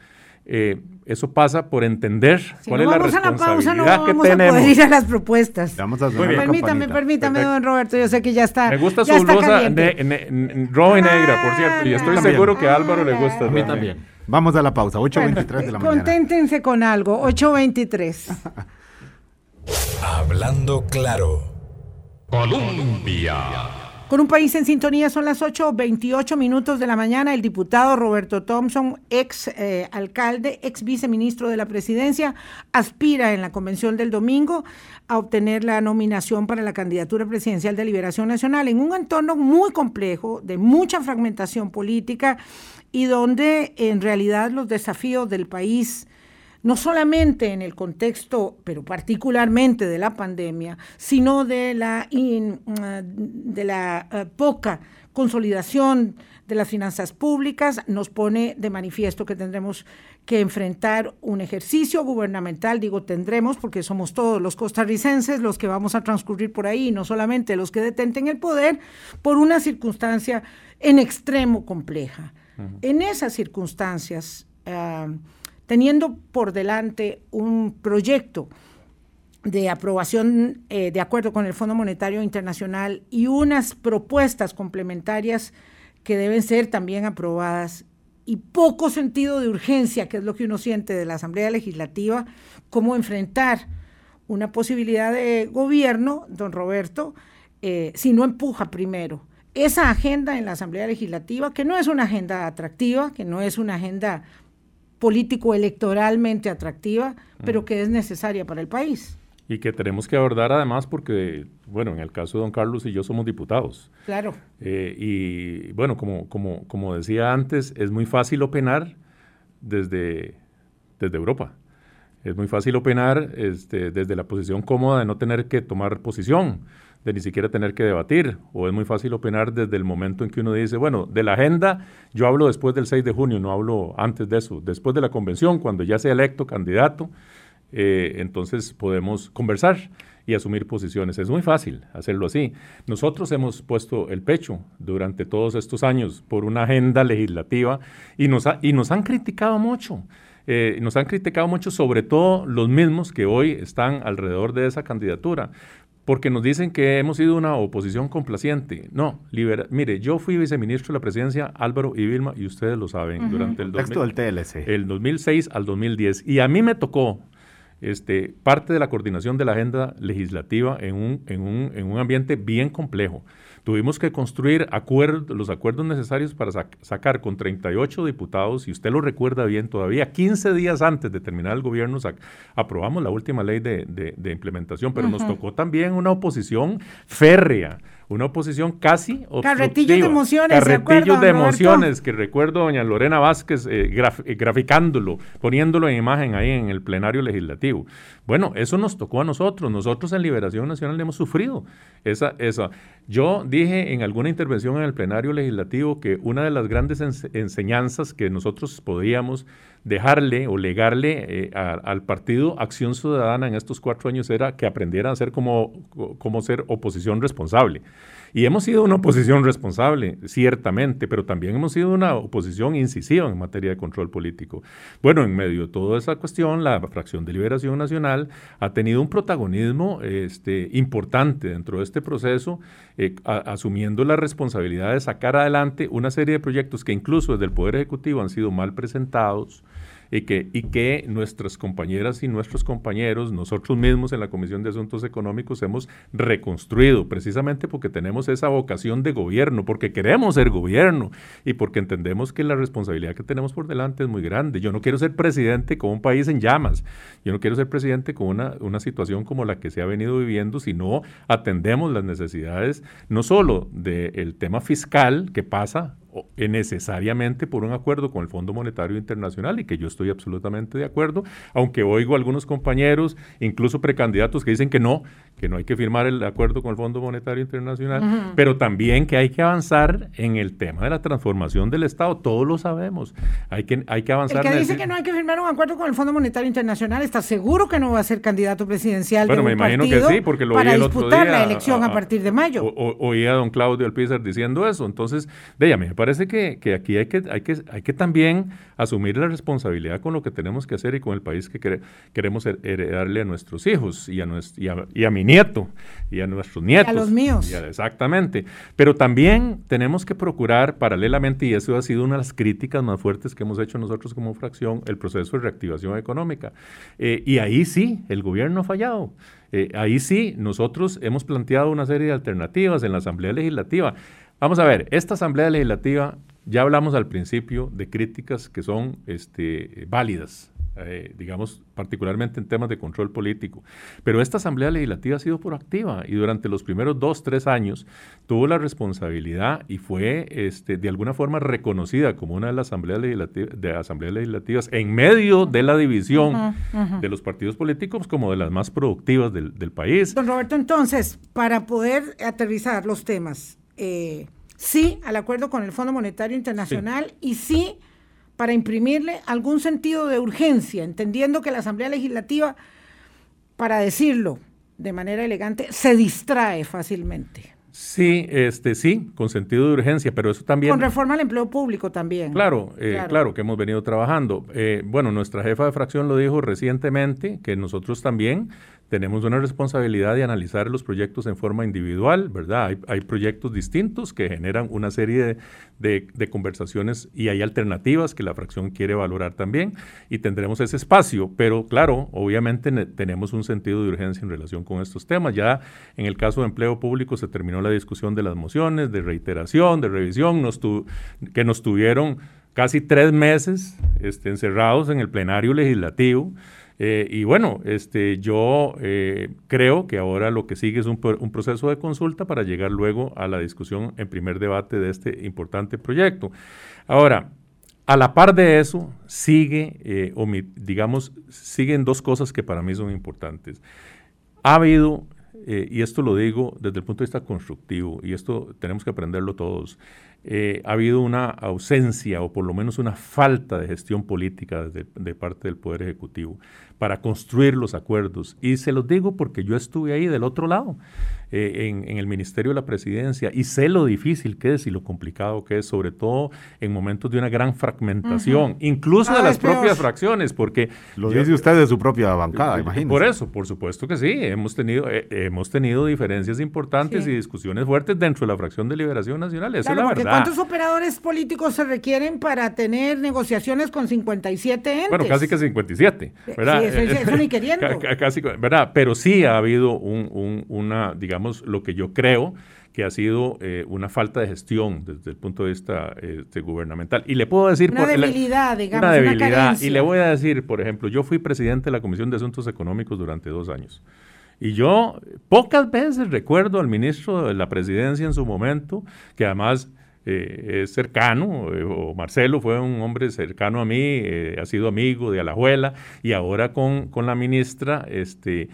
Eh, eso pasa por entender cuál es la responsabilidad no vamos que tenemos. A poder ir a las propuestas. permítame, permítame, don Roberto, yo sé que ya está. Me gusta su blusa rojo y negra, por cierto, y estoy seguro que a Álvaro le gusta. A mí también. Vamos a la pausa, 8.23 de la mañana. Conténtense con algo, 8.23. Hablando claro. Colombia. Con un país en sintonía son las 8.28 minutos de la mañana. El diputado Roberto Thompson, ex eh, alcalde, ex viceministro de la presidencia, aspira en la convención del domingo a obtener la nominación para la candidatura presidencial de Liberación Nacional en un entorno muy complejo, de mucha fragmentación política y donde en realidad los desafíos del país no solamente en el contexto, pero particularmente de la pandemia, sino de la, uh, de la uh, poca consolidación de las finanzas públicas, nos pone de manifiesto que tendremos que enfrentar un ejercicio gubernamental, digo tendremos porque somos todos los costarricenses los que vamos a transcurrir por ahí, no solamente los que detenten el poder, por una circunstancia en extremo compleja. En esas circunstancias, uh, teniendo por delante un proyecto de aprobación eh, de acuerdo con el Fondo Monetario Internacional y unas propuestas complementarias que deben ser también aprobadas. y poco sentido de urgencia, que es lo que uno siente de la Asamblea Legislativa, cómo enfrentar una posibilidad de gobierno, don Roberto, eh, si no empuja primero esa agenda en la Asamblea Legislativa, que no es una agenda atractiva, que no es una agenda político-electoralmente atractiva, pero que es necesaria para el país. Y que tenemos que abordar además porque, bueno, en el caso de don Carlos y yo somos diputados. Claro. Eh, y bueno, como, como, como decía antes, es muy fácil opinar desde, desde Europa. Es muy fácil opinar este, desde la posición cómoda de no tener que tomar posición de ni siquiera tener que debatir, o es muy fácil opinar desde el momento en que uno dice, bueno, de la agenda yo hablo después del 6 de junio, no hablo antes de eso, después de la convención, cuando ya sea electo candidato, eh, entonces podemos conversar y asumir posiciones. Es muy fácil hacerlo así. Nosotros hemos puesto el pecho durante todos estos años por una agenda legislativa y nos, y nos han criticado mucho. Eh, nos han criticado mucho, sobre todo los mismos que hoy están alrededor de esa candidatura porque nos dicen que hemos sido una oposición complaciente. No, mire, yo fui viceministro de la presidencia, Álvaro y Vilma, y ustedes lo saben, durante el, del TLC. el 2006 al 2010. Y a mí me tocó este, parte de la coordinación de la agenda legislativa en un, en un, en un ambiente bien complejo. Tuvimos que construir los acuerdos necesarios para sacar con 38 diputados, y usted lo recuerda bien, todavía 15 días antes de terminar el gobierno aprobamos la última ley de, implementación, pero nos tocó también una oposición férrea una oposición casi Carretillos de emociones. Carretillos de emociones, que recuerdo doña Lorena Vázquez eh, eh, graficándolo, poniéndolo en imagen ahí en el plenario legislativo. Bueno, eso nos tocó a nosotros. Nosotros en Liberación Nacional hemos sufrido esa, esa. Yo dije en alguna intervención en el plenario legislativo que una de las grandes enseñanzas que nosotros podíamos dejarle o legarle eh, al partido Acción Ciudadana en estos cuatro años era que aprendieran a ser como, como ser oposición responsable. Y hemos sido una oposición responsable, ciertamente, pero también hemos sido una oposición incisiva en materia de control político. Bueno, en medio de toda esa cuestión, la fracción de Liberación Nacional ha tenido un protagonismo este, importante dentro de este proceso, eh, asumiendo la responsabilidad de sacar adelante una serie de proyectos que incluso desde el Poder Ejecutivo han sido mal presentados, y que, y que nuestras compañeras y nuestros compañeros, nosotros mismos en la Comisión de Asuntos Económicos hemos reconstruido, precisamente porque tenemos esa vocación de gobierno, porque queremos ser gobierno y porque entendemos que la responsabilidad que tenemos por delante es muy grande. Yo no quiero ser presidente con un país en llamas, yo no quiero ser presidente con una, una situación como la que se ha venido viviendo, si no atendemos las necesidades no solo del tema fiscal que pasa necesariamente por un acuerdo con el Fondo Monetario Internacional y que yo estoy absolutamente de acuerdo, aunque oigo algunos compañeros, incluso precandidatos, que dicen que no, que no hay que firmar el acuerdo con el Fondo Monetario Internacional, pero también que hay que avanzar en el tema de la transformación del Estado, todos lo sabemos, hay que, hay que avanzar. El que dice que no hay que firmar un acuerdo con el Fondo Monetario Internacional está seguro que no va a ser candidato presidencial bueno, de un me imagino que sí, porque lo para el disputar la elección a, partir de mayo. O, oía a don Claudio Alpizar diciendo eso, entonces, de me parece que, que aquí hay que, hay, que, hay que también asumir la responsabilidad con lo que tenemos que hacer y con el país que queremos heredarle a nuestros hijos y a, y a, y a mi nieto y a nuestros nietos. a los míos. exactamente. Pero también tenemos que procurar paralelamente, y eso ha sido una de las críticas más fuertes que hemos hecho nosotros como fracción, el proceso de reactivación económica. Eh, y ahí sí, el gobierno ha fallado. Eh, ahí sí, nosotros hemos planteado una serie de alternativas en la Asamblea Legislativa. Vamos a ver, esta Asamblea Legislativa, ya hablamos al principio de críticas que son este, válidas, eh, digamos, particularmente en temas de control político. Pero esta Asamblea Legislativa ha sido proactiva y durante los primeros dos, tres años tuvo la responsabilidad y fue este, de alguna forma reconocida como una de las asambleas, de asambleas legislativas en medio de la división de los partidos políticos como de las más productivas del, del país. Don Roberto, entonces, para poder aterrizar los temas, eh, sí al acuerdo con el Fondo Monetario Internacional y sí para imprimirle algún sentido de urgencia, entendiendo que la Asamblea Legislativa, para decirlo de manera elegante, se distrae fácilmente. Sí, este, sí, con sentido de urgencia, pero eso también... Con reforma al empleo público también. Claro, eh, claro. que hemos venido trabajando. Eh, bueno, nuestra jefa de fracción lo dijo recientemente, que nosotros también tenemos una responsabilidad de analizar los proyectos en forma individual, ¿verdad? Hay, proyectos distintos que generan una serie de, conversaciones y hay alternativas que la fracción quiere valorar también y tendremos ese espacio, pero claro, obviamente tenemos un sentido de urgencia en relación con estos temas. Ya en el caso de empleo público se terminó la discusión de las mociones, de reiteración, de revisión, que nos tuvieron casi tres meses este, encerrados en el plenario legislativo. Eh, y bueno, este, yo eh, creo que ahora lo que sigue es un, proceso de consulta para llegar luego a la discusión en primer debate de este importante proyecto. Ahora, a la par de eso, sigue, eh, digamos, siguen dos cosas que para mí son importantes. Ha habido, y esto lo digo desde el punto de vista constructivo, y esto tenemos que aprenderlo todos, ha habido una ausencia o por lo menos una falta de gestión política de parte del Poder Ejecutivo para construir los acuerdos. Y se los digo porque yo estuve ahí del otro lado. Eh, en, el Ministerio de la Presidencia y sé lo difícil que es y lo complicado que es, sobre todo en momentos de una gran fragmentación, incluso de las propias fracciones, porque... Lo dice usted de su propia bancada, imagínese. Por eso, por supuesto que sí, hemos tenido, eh, hemos tenido diferencias importantes y discusiones fuertes dentro de la fracción de Liberación Nacional, eso es la verdad. ¿Cuántos operadores políticos se requieren para tener negociaciones con 57 entes? Bueno, casi que 57, ¿verdad? Sí, eso, ni queriendo. casi, ¿verdad? Pero sí ha habido un, una, digamos, lo que yo creo que ha sido eh, una falta de gestión desde el punto de vista este, gubernamental. Y le puedo decir... Una debilidad, digamos. Una debilidad. y le voy a decir, por ejemplo, yo fui presidente de la Comisión de Asuntos Económicos durante dos años. Y yo pocas veces recuerdo al ministro de la presidencia en su momento, que además eh, es cercano, eh, o Marcelo fue un hombre cercano a mí, ha sido amigo de Alajuela, y ahora con, con la ministra, este,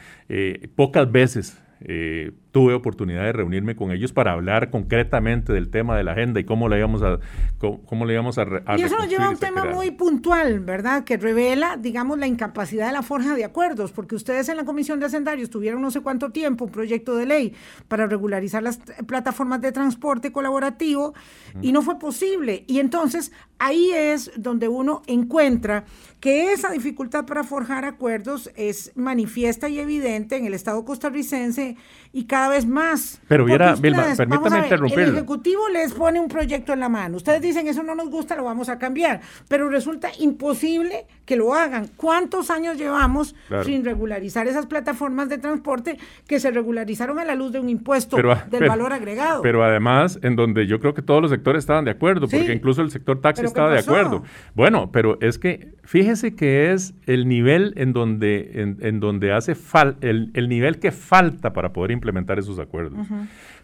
pocas veces eh, tuve oportunidad de reunirme con ellos para hablar concretamente del tema de la agenda y cómo le íbamos a cómo, le íbamos a, Y eso nos lleva a un tema muy puntual, ¿verdad? Que revela, digamos, la incapacidad de la forja de acuerdos, porque ustedes en la Comisión de Hacendarios tuvieron no sé cuánto tiempo un proyecto de ley para regularizar las plataformas de transporte colaborativo y no fue posible. Y entonces ahí es donde uno encuentra que esa dificultad para forjar acuerdos es manifiesta y evidente en el Estado costarricense y cada vez más. Pero viera, Vilma, permítame interrumpir. El Ejecutivo les pone un proyecto en la mano. Ustedes dicen, eso no nos gusta, lo vamos a cambiar. Pero resulta imposible que lo hagan. ¿Cuántos años llevamos sin regularizar esas plataformas de transporte que se regularizaron a la luz de un impuesto del valor agregado? Pero además, en donde yo creo que todos los sectores estaban de acuerdo, porque incluso el sector taxi estaba de acuerdo. Bueno, pero es que fíjese que es el nivel en donde, en, donde hace falta, el, el nivel que falta para poder implementar esos acuerdos.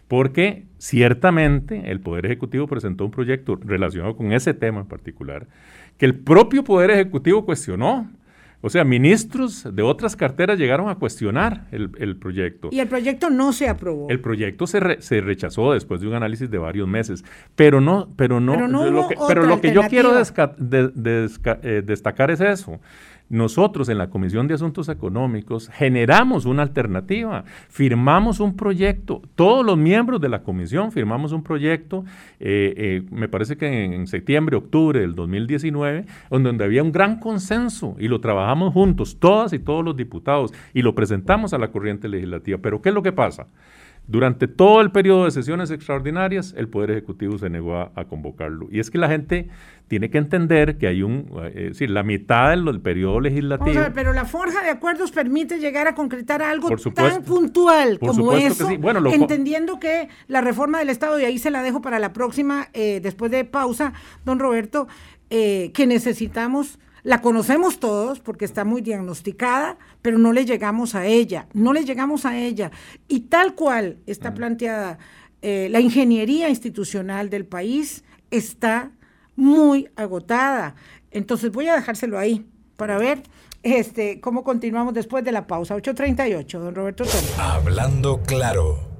Porque ciertamente el Poder Ejecutivo presentó un proyecto relacionado con ese tema en particular, que el propio Poder Ejecutivo cuestionó. O sea, ministros de otras carteras llegaron a cuestionar el, proyecto. Y el proyecto no se aprobó. El proyecto se, rechazó después de un análisis de varios meses. Pero no, pero no, pero, lo, que, yo quiero eh, destacar es eso. Nosotros en la Comisión de Asuntos Económicos generamos una alternativa, firmamos un proyecto, todos los miembros de la comisión firmamos un proyecto, eh, eh, me parece que en, septiembre, octubre del 2019, donde había un gran consenso y lo trabajamos juntos, todas y todos los diputados, y lo presentamos a la corriente legislativa. Pero ¿qué es lo que pasa? Durante todo el periodo de sesiones extraordinarias, el Poder Ejecutivo se negó a, convocarlo. Y es que la gente tiene que entender que hay un, eh, es decir, la mitad del, periodo legislativo. pero la forja de acuerdos permite llegar a concretar algo tan puntual como eso, entendiendo que la reforma del Estado, y ahí se la dejo para la próxima, eh, después de pausa, don Roberto, eh, que necesitamos la conocemos todos porque está muy diagnosticada, pero no le llegamos a ella, no le llegamos a ella. Y tal cual está planteada eh, la ingeniería institucional del país, está muy agotada. Entonces voy a dejárselo ahí para ver este, cómo continuamos después de la pausa. 8.38, don Roberto Hablando claro.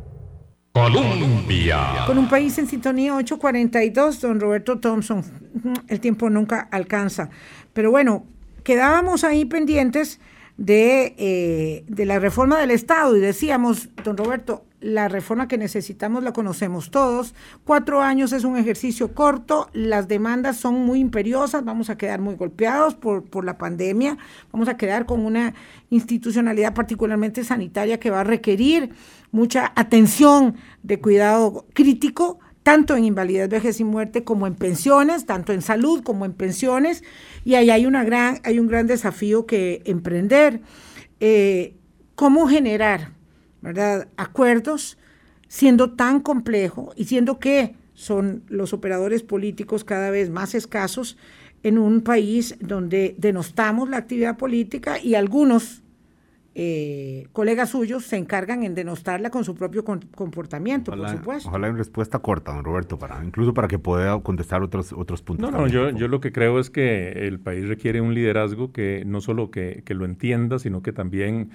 Colombia. Con un país en sintonía 842, don Roberto Thompson. El tiempo nunca alcanza. Pero bueno, quedábamos ahí pendientes de, eh, de la reforma del Estado y decíamos, don Roberto, la reforma que necesitamos la conocemos todos. Cuatro años es un ejercicio corto, las demandas son muy imperiosas, vamos a quedar muy golpeados por, por la pandemia, vamos a quedar con una institucionalidad particularmente sanitaria que va a requerir mucha atención de cuidado crítico tanto en invalidez, vejez y muerte como en pensiones, tanto en salud como en pensiones, y ahí hay, una gran, hay un gran desafío que emprender. Eh, ¿Cómo generar acuerdos siendo tan complejo y siendo que son los operadores políticos cada vez más escasos en un país donde denostamos la actividad política y algunos eh, colegas suyos se encargan en denostarla con su propio comportamiento, ojalá, por supuesto. Ojalá en respuesta corta, don Roberto, para, incluso para que pueda contestar otros, otros puntos. No, no, yo, yo, lo que creo es que el país requiere un liderazgo que no solo que, que lo entienda, sino que también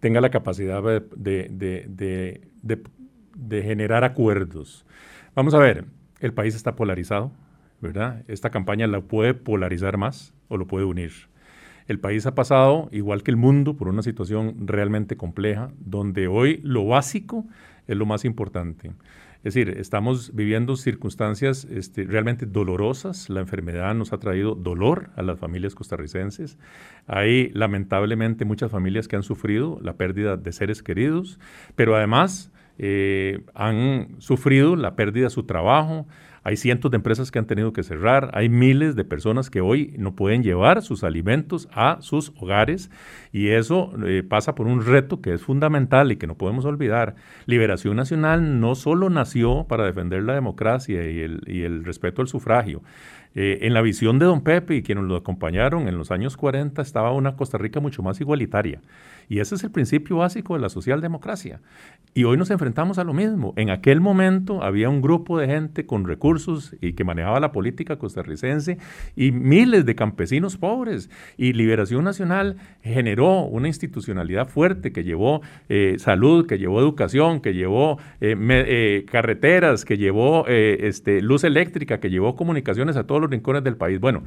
tenga la capacidad de, de, de, de generar acuerdos. Vamos a ver, el país está polarizado, ¿verdad? Esta campaña la puede polarizar más o lo puede unir. El país ha pasado, igual que el mundo, por una situación realmente compleja, donde hoy lo básico es lo más importante. Es decir, estamos viviendo circunstancias este, realmente dolorosas. La enfermedad nos ha traído dolor a las familias costarricenses. Hay lamentablemente muchas familias que han sufrido la pérdida de seres queridos, pero además eh, han sufrido la pérdida de su trabajo, hay cientos de empresas que han tenido que cerrar, hay miles de personas que hoy no pueden llevar sus alimentos a sus hogares y eso eh, pasa por un reto que es fundamental y que no podemos olvidar. Liberación Nacional no solo nació para defender la democracia y el, y el respeto al sufragio, eh, en la visión de don Pepe y quienes lo acompañaron en los años 40 estaba una Costa Rica mucho más igualitaria. Y ese es el principio básico de la socialdemocracia. Y hoy nos enfrentamos a lo mismo. En aquel momento había un grupo de gente con recursos y que manejaba la política costarricense y miles de campesinos pobres. Y Liberación Nacional generó una institucionalidad fuerte que llevó eh, salud, que llevó educación, que llevó eh, carreteras, que llevó este, luz eléctrica, que llevó comunicaciones a todos rincones del país. Bueno,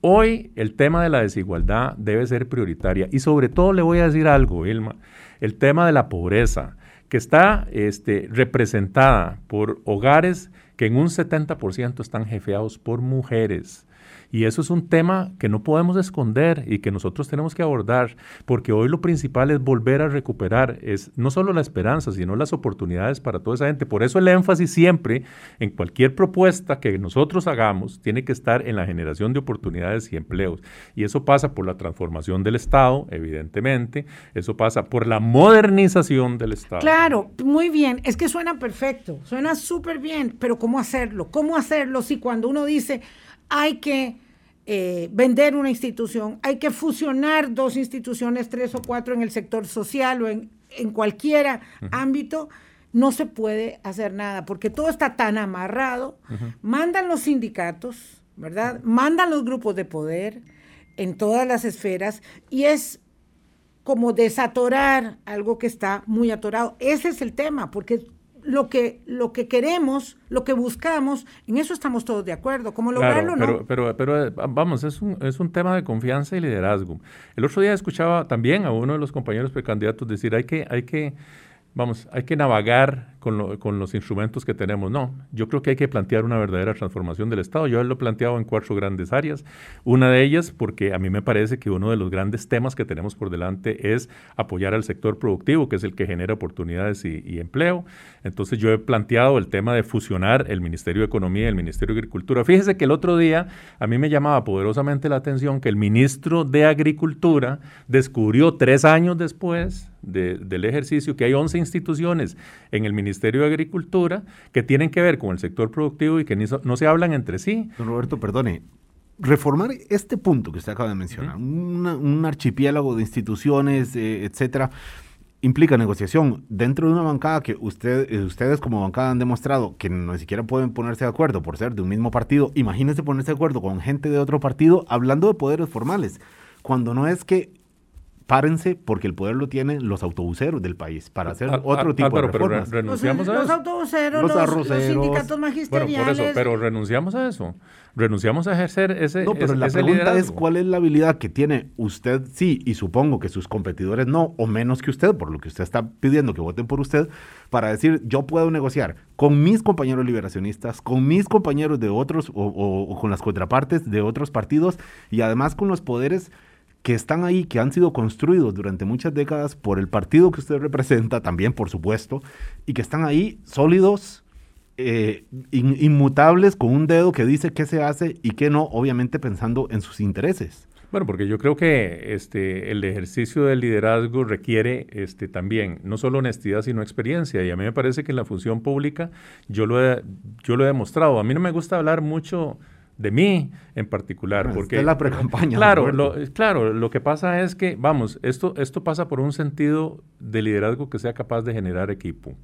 hoy el tema de la desigualdad debe ser prioritaria y sobre todo le voy a decir algo, Vilma, el tema de la pobreza, que está este, representada por hogares que en un 70% están jefeados por mujeres. Y eso es un tema que no podemos esconder y que nosotros tenemos que abordar, porque hoy lo principal es volver a recuperar, es no solo la esperanza, sino las oportunidades para toda esa gente. Por eso el énfasis siempre en cualquier propuesta que nosotros hagamos tiene que estar en la generación de oportunidades y empleos. Y eso pasa por la transformación del Estado, evidentemente, eso pasa por la modernización del Estado. Claro, muy bien, es que suena perfecto, suena súper bien, pero ¿cómo hacerlo? ¿Cómo hacerlo si cuando uno dice hay que eh, vender una institución, hay que fusionar dos instituciones, tres o cuatro en el sector social o en, en cualquier ámbito, no se puede hacer nada porque todo está tan amarrado. Mandan los sindicatos, ¿verdad? Mandan los grupos de poder en todas las esferas y es como desatorar algo que está muy atorado. Ese es el tema, porque lo que, lo que queremos, lo que buscamos, en eso estamos todos de acuerdo. ¿Cómo lograrlo? pero, no? pero, pero, eh, vamos, es un, es un tema de confianza y liderazgo. El otro día escuchaba también a uno de los compañeros precandidatos decir, hay que, hay que vamos, hay que navegar con, con, los instrumentos que tenemos. No, yo creo que hay que plantear una verdadera transformación del Estado. Yo lo he planteado en cuatro grandes áreas. Una de ellas, porque a mí me parece que uno de los grandes temas que tenemos por delante es apoyar al sector productivo, que es el que genera oportunidades y, empleo. Entonces yo he planteado el tema de fusionar el Ministerio de Economía y el Ministerio de Agricultura. Fíjese que el otro día a mí me llamaba poderosamente la atención que el ministro de Agricultura descubrió tres años después del ejercicio que hay 11 instituciones en el Ministerio de Agricultura que tienen que ver con el sector productivo y que no se hablan entre sí. Don Roberto, perdone, reformar este punto que usted acaba de mencionar, un archipiélago de instituciones, eh, etcétera, implica negociación dentro de una bancada que usted, eh, ustedes como bancada han demostrado que ni siquiera pueden ponerse de acuerdo por ser de un mismo partido. Imagínense ponerse de acuerdo con gente de otro partido hablando de poderes formales, cuando no es que párense porque el poder lo tienen los autobuseros del país para hacer otro tipo de reformas. Pero renunciamos los, a los eso. autobuseros, los, los, sindicatos magisteriales. Bueno, por eso, pero renunciamos a eso. Renunciamos a ejercer ese No, pero la pregunta es cuál es la habilidad que tiene usted, sí, y supongo que sus competidores no, o menos que usted, por lo que usted está pidiendo que voten por usted, para decir, yo puedo negociar con mis compañeros liberacionistas, con mis compañeros de otros, o, o con las contrapartes de otros partidos, y además con los poderes que están ahí, que han sido construidos durante muchas décadas por el partido que usted representa, también por supuesto, y que están ahí sólidos, eh, inmutables, con un dedo que dice qué se hace y qué no, obviamente pensando en sus intereses. Bueno, porque yo creo que este, el ejercicio del liderazgo requiere este, también no solo honestidad, sino experiencia. Y a mí me parece que en la función pública yo lo yo lo he demostrado. A mí no me gusta hablar mucho de mí en particular. porque es la precampaña. Claro, lo, claro, lo que pasa es que, vamos, esto, esto pasa por un sentido de liderazgo que sea capaz de generar equipo.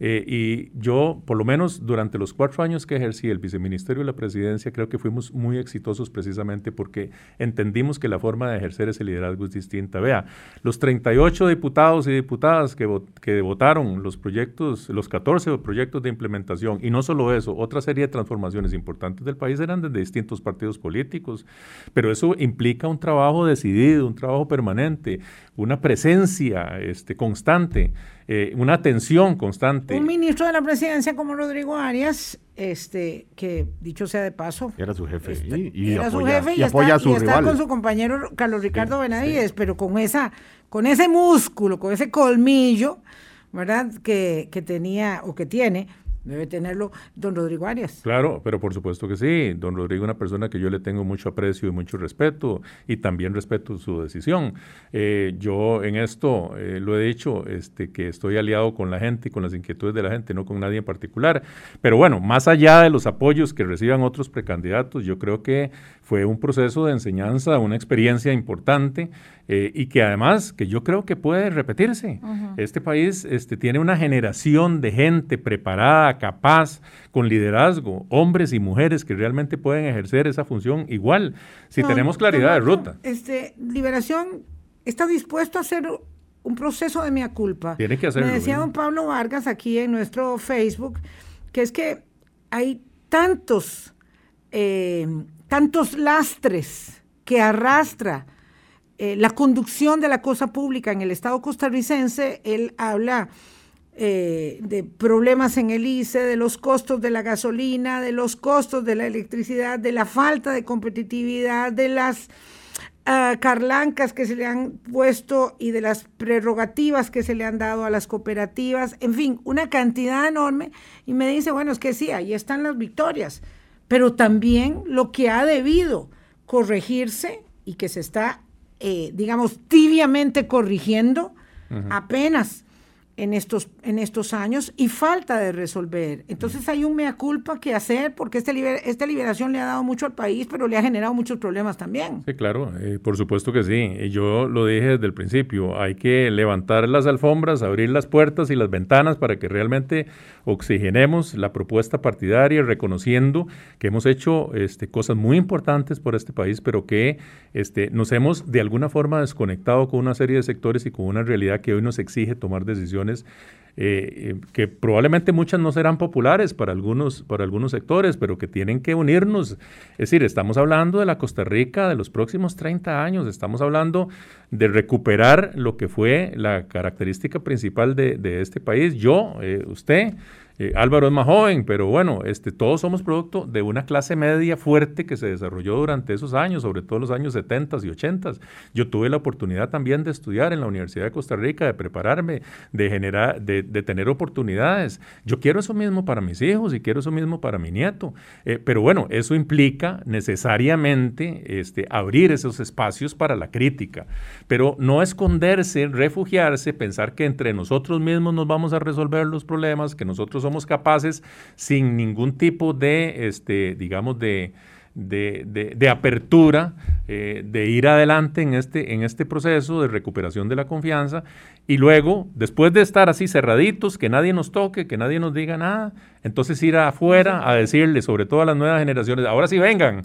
Eh, y yo, por lo menos durante los cuatro años que ejercí el viceministerio de la presidencia, creo que fuimos muy exitosos precisamente porque entendimos que la forma de ejercer ese liderazgo es distinta. Vea, los 38 diputados y diputadas que, que votaron los proyectos, los 14 proyectos de implementación, y no solo eso, otra serie de transformaciones importantes del país eran de distintos partidos políticos, pero eso implica un trabajo decidido, un trabajo permanente, una presencia este, constante. Eh, una atención constante. Un ministro de la presidencia como Rodrigo Arias, este, que dicho sea de paso. Era su jefe. Este, y, era su jefe y, apoya está, a y está con su compañero Carlos Ricardo Benavides, pero con esa, con ese músculo, con ese colmillo, ¿verdad? Que, que tenía o que tiene Debe tenerlo don Rodrigo Arias. Claro, pero por supuesto que sí. Don Rodrigo es una persona que yo le tengo mucho aprecio y mucho respeto y también respeto su decisión. Eh, yo en esto eh, lo he dicho, este, que estoy aliado con la gente y con las inquietudes de la gente, no con nadie en particular. Pero bueno, más allá de los apoyos que reciban otros precandidatos, yo creo que fue un proceso de enseñanza, una experiencia importante eh, y que además, que yo creo que puede repetirse. Este país este, tiene una generación de gente preparada, capaz, con liderazgo, hombres y mujeres que realmente pueden ejercer esa función igual, si tenemos claridad de ruta. Este, Liberación está dispuesto a hacer un proceso de mea culpa. Tiene que hacerlo. Me decía don Pablo Vargas aquí en nuestro Facebook que es que hay tantos, eh, tantos lastres que arrastra eh, la conducción de la cosa pública en el Estado costarricense, él habla eh, de problemas en el ICE, de los costos de la gasolina, de los costos de la electricidad, de la falta de competitividad, de las ah, carlancas que se le han puesto y de las prerrogativas que se le han dado a las cooperativas, en fin, una cantidad enorme. Y me dice, bueno, es que sí, ahí están las victorias, pero también lo que ha debido corregirse y que se está eh, digamos, tibiamente corrigiendo apenas en estos, en estos años y falta de resolver. Entonces hay un mea culpa que hacer porque este esta liberación le ha dado mucho al país, pero le ha generado muchos problemas también. Sí, claro, eh, por supuesto que sí. Yo lo dije desde el principio, hay que levantar las alfombras, abrir las puertas y las ventanas para que realmente oxigenemos la propuesta partidaria, reconociendo que hemos hecho este, cosas muy importantes por este país, pero que este, nos hemos de alguna forma desconectado con una serie de sectores y con una realidad que hoy nos exige tomar decisiones eh, que probablemente muchas no serán populares para algunos, para algunos sectores, pero que tienen que unirnos. Es decir, estamos hablando de la Costa Rica de los próximos 30 años, estamos hablando de recuperar lo que fue la característica principal de, de este país. Yo, eh, usted, eh, Álvaro es más joven, pero bueno, este, todos somos producto de una clase media fuerte que se desarrolló durante esos años, sobre todo los años 70 y 80. Yo tuve la oportunidad también de estudiar en la Universidad de Costa Rica, de prepararme, de generar, de, tener oportunidades. Yo quiero eso mismo para mis hijos y quiero eso mismo para mi nieto. Eh, pero bueno, eso implica necesariamente este, abrir esos espacios para la crítica, pero no esconderse, refugiarse, pensar que entre nosotros mismos nos vamos a resolver los problemas, que nosotros somos capaces sin ningún tipo de, este, digamos, de, de, apertura, eh, de ir adelante en este, en este proceso de recuperación de la confianza. Y luego, después de estar así cerraditos, que nadie nos toque, que nadie nos diga nada, entonces ir afuera a decirle, sobre todo a las nuevas generaciones, ahora sí vengan,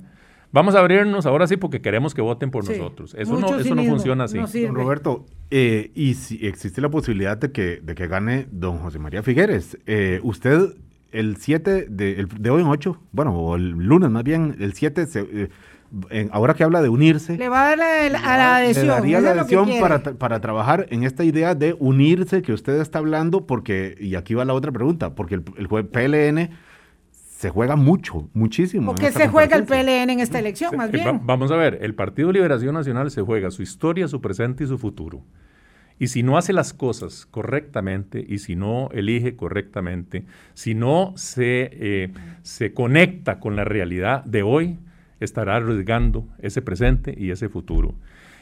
Vamos a abrirnos ahora sí porque queremos que voten por nosotros. Eso no, eso no funciona así. don Roberto, eh, y si existe la posibilidad de que, de que gane don José María Figueres, eh, usted el 7 de, de, hoy en 8, bueno, o el lunes más bien, el 7 se, ahora que habla de unirse. Le va a dar a la adhesión. Le daría la adhesión para, para, trabajar en esta idea de unirse que usted está hablando, porque, y aquí va la otra pregunta, porque el, el PLN se juega mucho, muchísimo. ¿Por qué se juega el PLN en esta elección, más bien? vamos a ver, el Partido Liberación Nacional se juega su historia, su presente y su futuro. Y si no hace las cosas correctamente y si no elige correctamente, si no se, eh, se conecta con la realidad de hoy, estará arriesgando ese presente y ese futuro.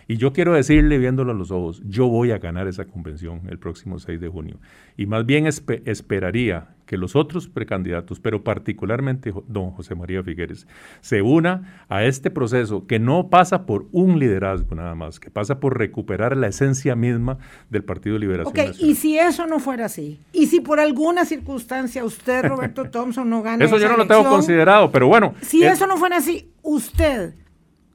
Y yo quiero decirle, viéndolo a los ojos, yo voy a ganar esa convención el próximo 6 de junio. Y más bien esperaría que los otros precandidatos, pero particularmente don José María Figueres, se una a este proceso que no pasa por un liderazgo nada más, que pasa por recuperar la esencia misma del Partido Liberación Ok, y si eso no fuera así, y si por alguna circunstancia usted, Roberto Thompson, no gana Eso yo no lo tengo considerado, pero bueno. Si eso no fuera así, usted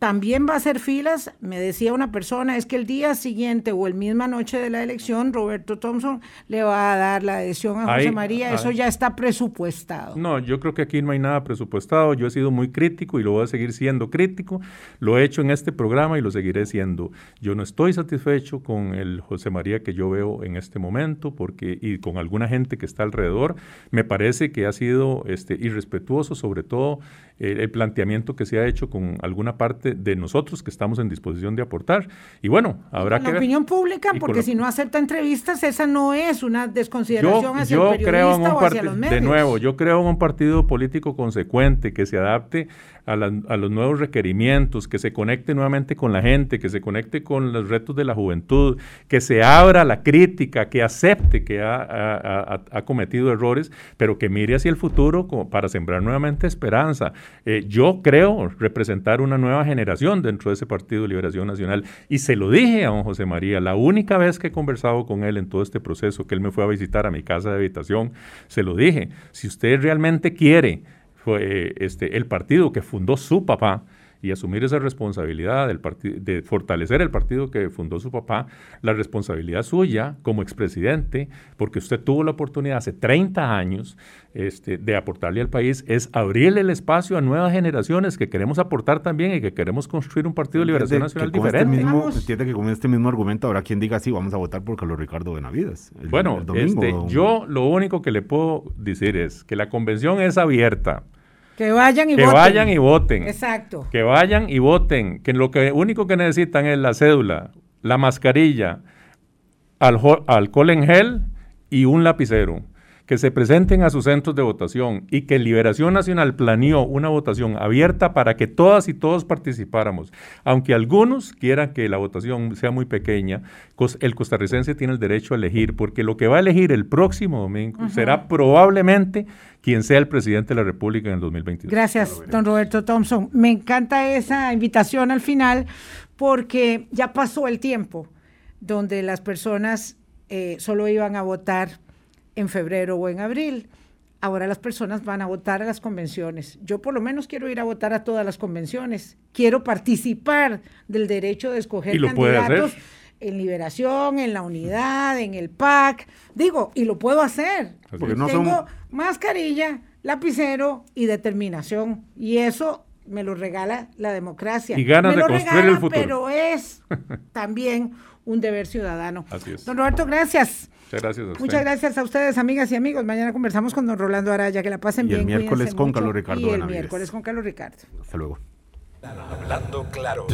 también va a hacer filas, me decía una persona, es que el día siguiente o el misma noche de la elección, Roberto Thompson le va a dar la adhesión a José María, eso ya está presupuestado. No, yo creo que aquí no hay nada presupuestado, yo he sido muy crítico y lo voy a seguir siendo crítico, lo he hecho en este programa y lo seguiré siendo. Yo no estoy satisfecho con el José María que yo veo en este momento, porque y con alguna gente que está alrededor, me parece que ha sido este, irrespetuoso, sobre todo el planteamiento que se ha hecho con alguna parte de nosotros que estamos en disposición de aportar. Y bueno, habrá que... La opinión pública, porque si no acepta entrevistas, esa no es una desconsideración hacia el periodista creo o hacia los medios. De nuevo, yo creo en un partido político consecuente que se adapte a, los nuevos requerimientos, que se conecte nuevamente con la gente, que se conecte con los retos de la juventud, que se abra la crítica, que acepte que ha, cometido errores, pero que mire hacia el futuro para sembrar nuevamente esperanza. Eh, yo creo representar una nueva generación dentro de ese Partido de Liberación Nacional y se lo dije a don José María, la única vez que he conversado con él en todo este proceso, que él me fue a visitar a mi casa de habitación, se lo dije, si usted realmente quiere fue este, el partido que fundó su papá y asumir esa responsabilidad del de fortalecer el partido que fundó su papá, la responsabilidad suya como expresidente, porque usted tuvo la oportunidad hace 30 años este, de aportarle al país, es abrirle el espacio a nuevas generaciones que queremos aportar también y que queremos construir un partido de liberación nacional este diferente. entiende que con este mismo argumento habrá quien diga sí, vamos a votar por Carlos Ricardo Benavides. bueno, este, yo lo único que le puedo decir es que la convención es abierta que vayan y que vayan y voten. Exacto. Que vayan y voten. Que lo que único que necesitan es la cédula, la mascarilla, alcohol en gel y un lapicero que se presenten a sus centros de votación y que Liberación Nacional planeó una votación abierta para que todas y todos participáramos. Aunque algunos quieran que la votación sea muy pequeña, el costarricense tiene el derecho a elegir, porque lo que va a elegir el próximo domingo será probablemente quien sea el presidente de la República en el 2022. Gracias, don Roberto Thompson. Me encanta esa invitación al final porque ya pasó el tiempo donde las personas eh, solo iban a votar en febrero o en abril. Ahora las personas van a votar a las convenciones. Yo por lo menos quiero ir a votar a todas las convenciones. Quiero participar del derecho de escoger candidatos en Liberación, en la Unidad, en el PAC. Digo, y lo puedo hacer. Porque tengo mascarilla, lapicero y determinación. Y eso me lo regala la democracia. Y ganas me de construir el futuro. Pero es también un deber ciudadano. Así es. Don Roberto, gracias. Muchas gracias a usted. Muchas gracias a ustedes, amigas y amigos. Mañana conversamos con don Rolando Araya. Que la pasen y bien. El miércoles con Carlos Ricardo. Y el miércoles con Carlos Ricardo. Hasta luego. Hablando claro.